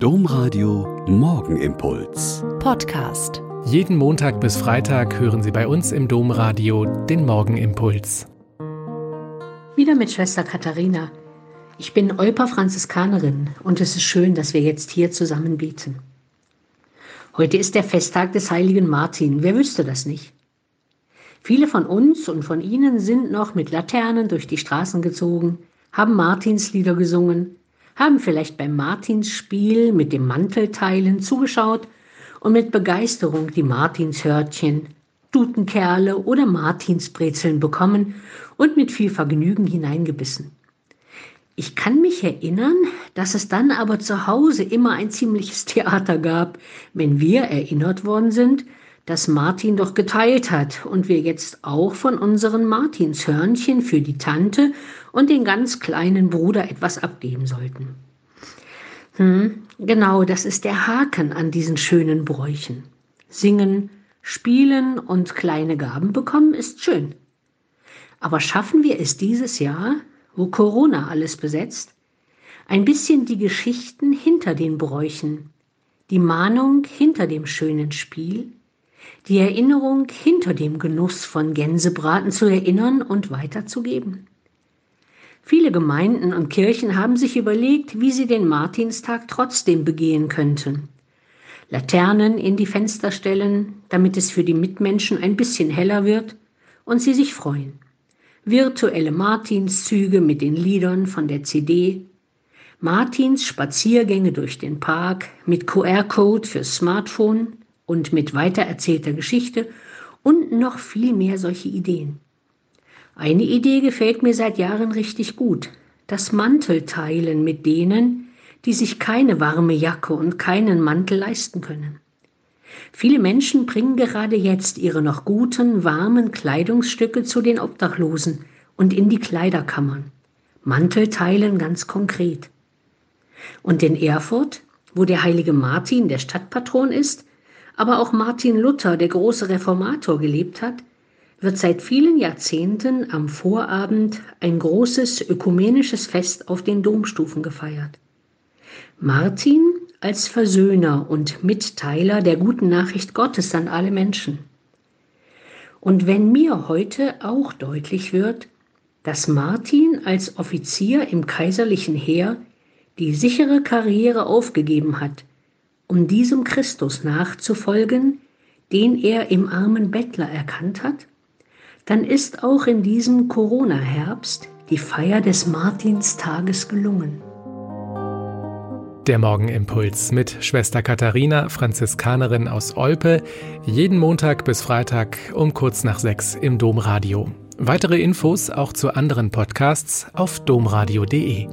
Domradio Morgenimpuls. Podcast. Jeden Montag bis Freitag hören Sie bei uns im Domradio den Morgenimpuls. Wieder mit Schwester Katharina. Ich bin Olpa Franziskanerin und es ist schön, dass wir jetzt hier zusammen beten. Heute ist der Festtag des heiligen Martin. Wer wüsste das nicht? Viele von uns und von Ihnen sind noch mit Laternen durch die Straßen gezogen, haben Martinslieder gesungen, haben vielleicht beim Martinsspiel mit dem Mantelteilen zugeschaut und mit Begeisterung die Martinshörtchen, Dutenkerle oder Martinsbrezeln bekommen und mit viel Vergnügen hineingebissen. Ich kann mich erinnern, dass es dann aber zu Hause immer ein ziemliches Theater gab, wenn wir erinnert worden sind, dass Martin doch geteilt hat und wir jetzt auch von unseren Martinshörnchen für die Tante und den ganz kleinen Bruder etwas abgeben sollten. Hm, genau, das ist der Haken an diesen schönen Bräuchen. Singen, spielen und kleine Gaben bekommen ist schön. Aber schaffen wir es dieses Jahr, wo Corona alles besetzt, ein bisschen die Geschichten hinter den Bräuchen, die Mahnung hinter dem schönen Spiel, die Erinnerung hinter dem Genuss von Gänsebraten zu erinnern und weiterzugeben? Viele Gemeinden und Kirchen haben sich überlegt, wie sie den Martinstag trotzdem begehen könnten. Laternen in die Fenster stellen, damit es für die Mitmenschen ein bisschen heller wird und sie sich freuen. Virtuelle Martinszüge mit den Liedern von der CD. Martins Spaziergänge durch den Park mit QR-Code fürs Smartphone und mit weitererzählter Geschichte und noch viel mehr solche Ideen. Eine Idee gefällt mir seit Jahren richtig gut. Das Mantelteilen mit denen, die sich keine warme Jacke und keinen Mantel leisten können. Viele Menschen bringen gerade jetzt ihre noch guten, warmen Kleidungsstücke zu den Obdachlosen und in die Kleiderkammern. Mantelteilen ganz konkret. Und in Erfurt, wo der heilige Martin der Stadtpatron ist, aber auch Martin Luther, der große Reformator, gelebt hat, wird seit vielen Jahrzehnten am Vorabend ein großes ökumenisches Fest auf den Domstufen gefeiert. Martin als Versöhner und Mitteiler der guten Nachricht Gottes an alle Menschen. Und wenn mir heute auch deutlich wird, dass Martin als Offizier im kaiserlichen Heer die sichere Karriere aufgegeben hat, um diesem Christus nachzufolgen, den er im armen Bettler erkannt hat, dann ist auch in diesem Corona-Herbst die Feier des Martinstages gelungen. Der Morgenimpuls mit Schwester Katharina, Franziskanerin aus Olpe, jeden Montag bis Freitag um kurz nach sechs im Domradio. Weitere Infos auch zu anderen Podcasts auf domradio.de.